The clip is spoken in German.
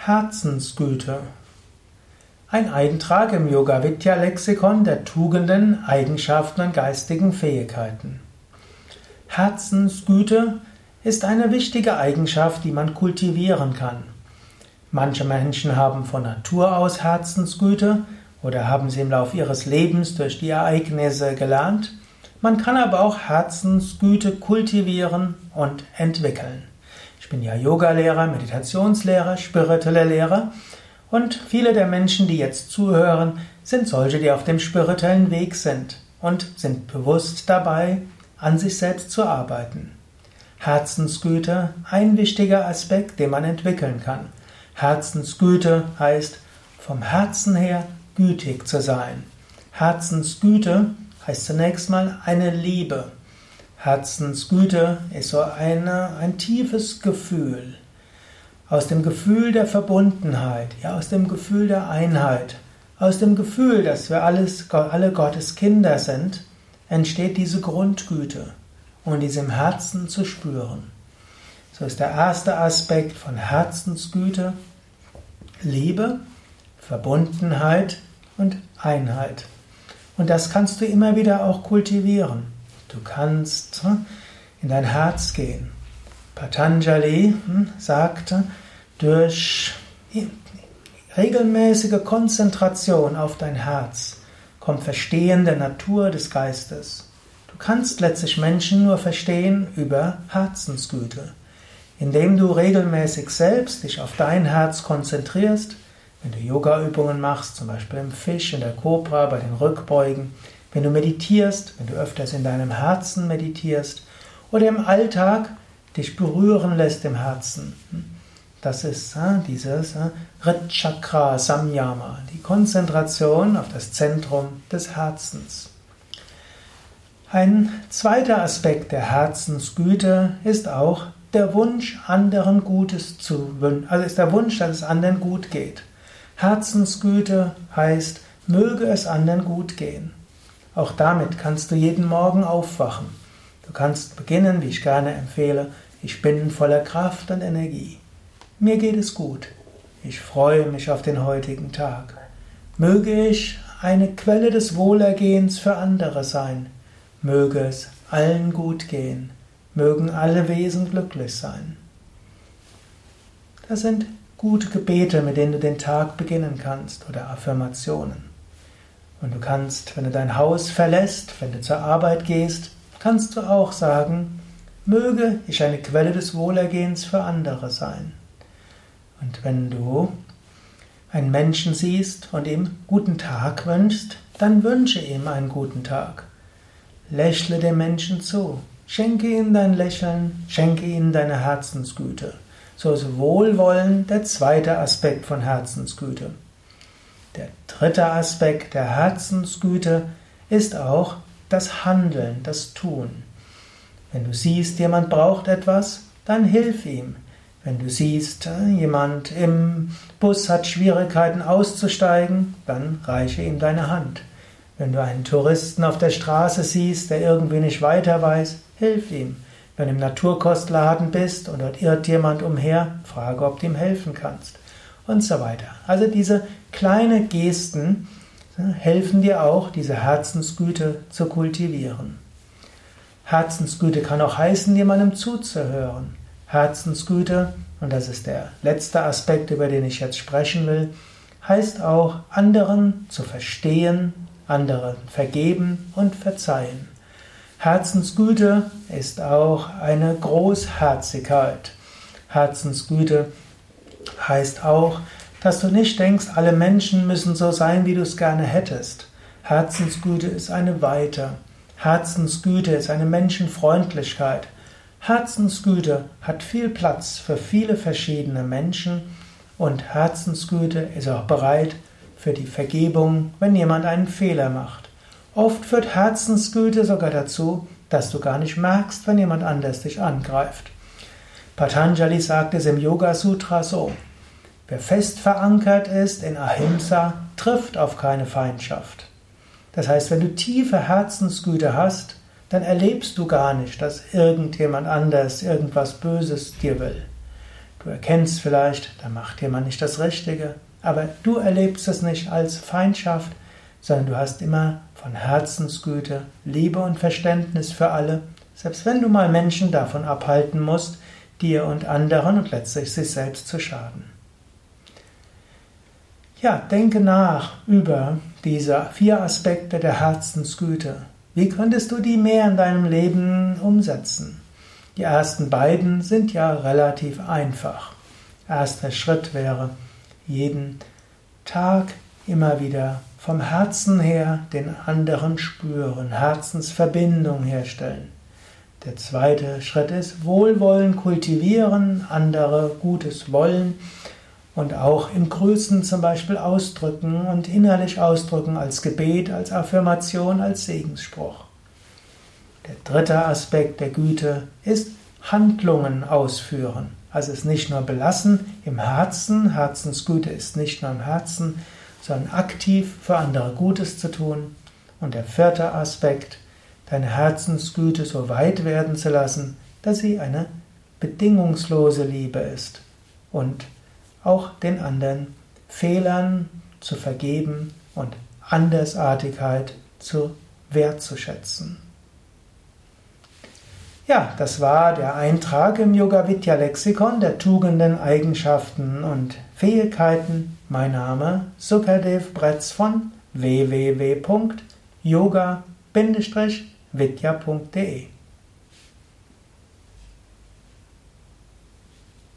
Herzensgüte. Ein Eintrag im Yoga Vidya Lexikon der Tugenden, Eigenschaften und geistigen Fähigkeiten. Herzensgüte ist eine wichtige Eigenschaft, die man kultivieren kann. Manche Menschen haben von Natur aus Herzensgüte oder haben sie im Laufe ihres Lebens durch die Ereignisse gelernt. Man kann aber auch Herzensgüte kultivieren und entwickeln. Ich bin ja Yogalehrer, Meditationslehrer, spiritueller Lehrer und viele der Menschen, die jetzt zuhören, sind solche, die auf dem spirituellen Weg sind und sind bewusst dabei, an sich selbst zu arbeiten. Herzensgüte, ein wichtiger Aspekt, den man entwickeln kann. Herzensgüte heißt, vom Herzen her gütig zu sein. Herzensgüte heißt zunächst mal eine Liebe. Herzensgüte ist so eine, ein tiefes Gefühl. Aus dem Gefühl der Verbundenheit, ja, aus dem Gefühl der Einheit, aus dem Gefühl, dass wir alles, alle Gottes Kinder sind, entsteht diese Grundgüte und diese im Herzen zu spüren. So ist der erste Aspekt von Herzensgüte Liebe, Verbundenheit und Einheit. Und das kannst du immer wieder auch kultivieren. Du kannst hm, in dein Herz gehen. Patanjali hm, sagte, durch regelmäßige Konzentration auf dein Herz kommt Verstehen der Natur des Geistes. Du kannst letztlich Menschen nur verstehen über Herzensgüte. Indem du regelmäßig selbst dich auf dein Herz konzentrierst, wenn du Yoga-Übungen machst, zum Beispiel im Fisch, in der Kobra, bei den Rückbeugen, wenn du meditierst, wenn du öfters in deinem Herzen meditierst oder im Alltag dich berühren lässt im Herzen. Das ist äh, dieses äh, Rit Samyama, die Konzentration auf das Zentrum des Herzens. Ein zweiter Aspekt der Herzensgüte ist auch der Wunsch, anderen Gutes zu wünschen. Also ist der Wunsch, dass es anderen gut geht. Herzensgüte heißt, möge es anderen gut gehen. Auch damit kannst du jeden Morgen aufwachen. Du kannst beginnen, wie ich gerne empfehle, ich bin voller Kraft und Energie. Mir geht es gut. Ich freue mich auf den heutigen Tag. Möge ich eine Quelle des Wohlergehens für andere sein. Möge es allen gut gehen. Mögen alle Wesen glücklich sein. Das sind gute Gebete, mit denen du den Tag beginnen kannst oder Affirmationen. Und du kannst, wenn du dein Haus verlässt, wenn du zur Arbeit gehst, kannst du auch sagen, möge ich eine Quelle des Wohlergehens für andere sein. Und wenn du einen Menschen siehst und ihm guten Tag wünschst, dann wünsche ihm einen guten Tag. Lächle dem Menschen zu, schenke ihm dein Lächeln, schenke ihm deine Herzensgüte. So ist Wohlwollen der zweite Aspekt von Herzensgüte. Der dritte Aspekt der Herzensgüte ist auch das Handeln, das Tun. Wenn du siehst, jemand braucht etwas, dann hilf ihm. Wenn du siehst, jemand im Bus hat Schwierigkeiten auszusteigen, dann reiche ihm deine Hand. Wenn du einen Touristen auf der Straße siehst, der irgendwie nicht weiter weiß, hilf ihm. Wenn du im Naturkostladen bist und dort irrt jemand umher, frage, ob du ihm helfen kannst und so weiter. Also diese kleine Gesten helfen dir auch, diese Herzensgüte zu kultivieren. Herzensgüte kann auch heißen, jemandem zuzuhören. Herzensgüte, und das ist der letzte Aspekt, über den ich jetzt sprechen will, heißt auch, anderen zu verstehen, anderen vergeben und verzeihen. Herzensgüte ist auch eine Großherzigkeit. Herzensgüte heißt auch, dass du nicht denkst, alle Menschen müssen so sein, wie du es gerne hättest. Herzensgüte ist eine Weite. Herzensgüte ist eine Menschenfreundlichkeit. Herzensgüte hat viel Platz für viele verschiedene Menschen und Herzensgüte ist auch bereit für die Vergebung, wenn jemand einen Fehler macht. Oft führt Herzensgüte sogar dazu, dass du gar nicht merkst, wenn jemand anders dich angreift. Patanjali sagt es im Yoga Sutra so: Wer fest verankert ist in Ahimsa, trifft auf keine Feindschaft. Das heißt, wenn du tiefe Herzensgüte hast, dann erlebst du gar nicht, dass irgendjemand anders irgendwas Böses dir will. Du erkennst vielleicht, da macht jemand nicht das Richtige, aber du erlebst es nicht als Feindschaft, sondern du hast immer von Herzensgüte, Liebe und Verständnis für alle, selbst wenn du mal Menschen davon abhalten musst, dir und anderen und letztlich sich selbst zu schaden. Ja, denke nach über diese vier Aspekte der Herzensgüte. Wie könntest du die mehr in deinem Leben umsetzen? Die ersten beiden sind ja relativ einfach. Erster Schritt wäre, jeden Tag immer wieder vom Herzen her den anderen spüren, Herzensverbindung herstellen. Der zweite Schritt ist Wohlwollen kultivieren, andere Gutes wollen und auch im Grüßen zum Beispiel ausdrücken und innerlich ausdrücken als Gebet, als Affirmation, als Segensspruch. Der dritte Aspekt der Güte ist Handlungen ausführen. Also es nicht nur belassen im Herzen, Herzensgüte ist nicht nur im Herzen, sondern aktiv für andere Gutes zu tun. Und der vierte Aspekt, deine Herzensgüte so weit werden zu lassen, dass sie eine bedingungslose Liebe ist und auch den anderen Fehlern zu vergeben und Andersartigkeit zu wertzuschätzen. Ja, das war der Eintrag im Yoga Vidya Lexikon der Tugenden, Eigenschaften und Fähigkeiten. Mein Name Sukadev Bretz von www.yoga-vidya.de